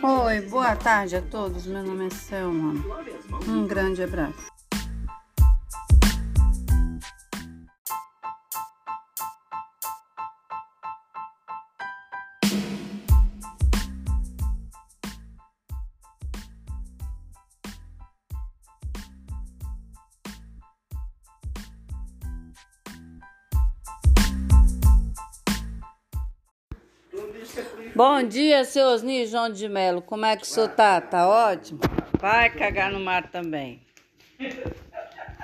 Oi, boa tarde a todos. Meu nome é Selma. Um grande abraço. Bom dia, seu Osni João de Melo. Como é que o senhor tá? Tá ótimo? Vai cagar no mar também.